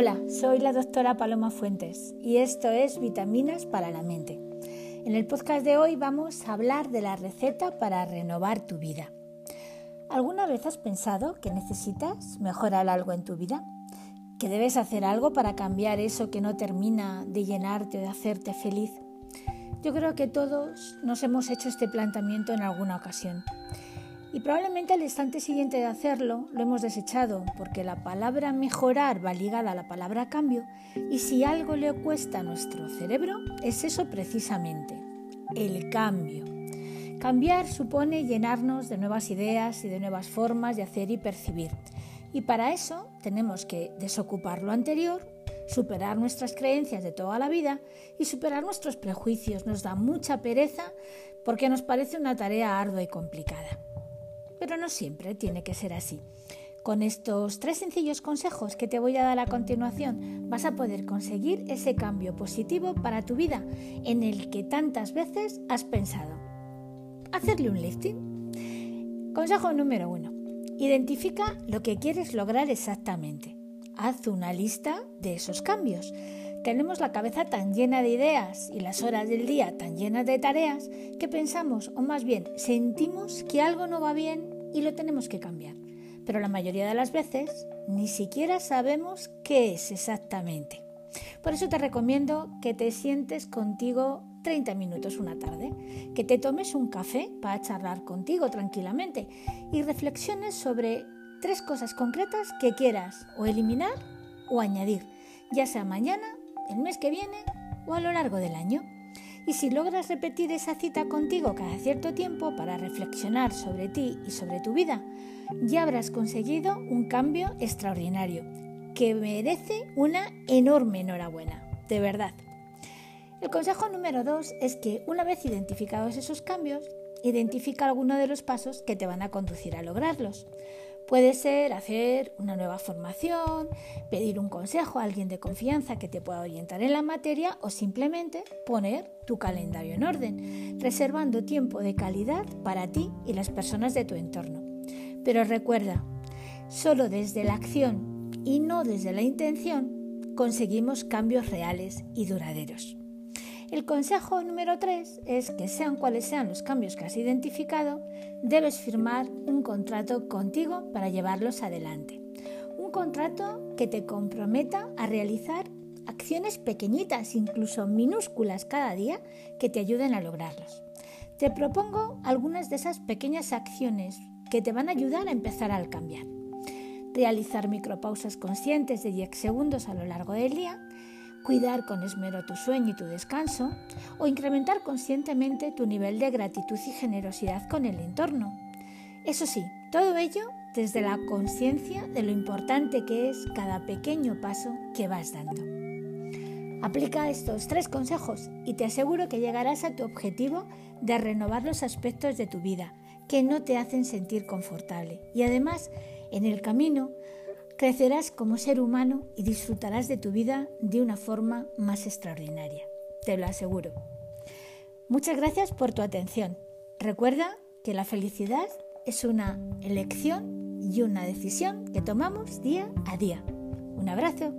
Hola, soy la doctora Paloma Fuentes y esto es Vitaminas para la Mente. En el podcast de hoy vamos a hablar de la receta para renovar tu vida. ¿Alguna vez has pensado que necesitas mejorar algo en tu vida? ¿Que debes hacer algo para cambiar eso que no termina de llenarte o de hacerte feliz? Yo creo que todos nos hemos hecho este planteamiento en alguna ocasión. Y probablemente al instante siguiente de hacerlo lo hemos desechado, porque la palabra mejorar va ligada a la palabra cambio, y si algo le cuesta a nuestro cerebro, es eso precisamente, el cambio. Cambiar supone llenarnos de nuevas ideas y de nuevas formas de hacer y percibir. Y para eso tenemos que desocupar lo anterior, superar nuestras creencias de toda la vida y superar nuestros prejuicios. Nos da mucha pereza porque nos parece una tarea ardua y complicada pero no siempre tiene que ser así. Con estos tres sencillos consejos que te voy a dar a continuación vas a poder conseguir ese cambio positivo para tu vida en el que tantas veces has pensado. Hacerle un lifting. Consejo número uno. Identifica lo que quieres lograr exactamente. Haz una lista de esos cambios. Tenemos la cabeza tan llena de ideas y las horas del día tan llenas de tareas que pensamos, o más bien sentimos que algo no va bien y lo tenemos que cambiar. Pero la mayoría de las veces ni siquiera sabemos qué es exactamente. Por eso te recomiendo que te sientes contigo 30 minutos una tarde, que te tomes un café para charlar contigo tranquilamente y reflexiones sobre tres cosas concretas que quieras o eliminar o añadir, ya sea mañana el mes que viene o a lo largo del año. Y si logras repetir esa cita contigo cada cierto tiempo para reflexionar sobre ti y sobre tu vida, ya habrás conseguido un cambio extraordinario que merece una enorme enhorabuena, de verdad. El consejo número dos es que una vez identificados esos cambios, identifica alguno de los pasos que te van a conducir a lograrlos. Puede ser hacer una nueva formación, pedir un consejo a alguien de confianza que te pueda orientar en la materia o simplemente poner tu calendario en orden, reservando tiempo de calidad para ti y las personas de tu entorno. Pero recuerda, solo desde la acción y no desde la intención conseguimos cambios reales y duraderos. El consejo número 3 es que sean cuales sean los cambios que has identificado, debes firmar un contrato contigo para llevarlos adelante. Un contrato que te comprometa a realizar acciones pequeñitas, incluso minúsculas cada día, que te ayuden a lograrlos. Te propongo algunas de esas pequeñas acciones que te van a ayudar a empezar al cambiar. Realizar micropausas conscientes de 10 segundos a lo largo del día, cuidar con esmero tu sueño y tu descanso, o incrementar conscientemente tu nivel de gratitud y generosidad con el entorno. Eso sí, todo ello desde la conciencia de lo importante que es cada pequeño paso que vas dando. Aplica estos tres consejos y te aseguro que llegarás a tu objetivo de renovar los aspectos de tu vida que no te hacen sentir confortable y además en el camino Crecerás como ser humano y disfrutarás de tu vida de una forma más extraordinaria. Te lo aseguro. Muchas gracias por tu atención. Recuerda que la felicidad es una elección y una decisión que tomamos día a día. Un abrazo.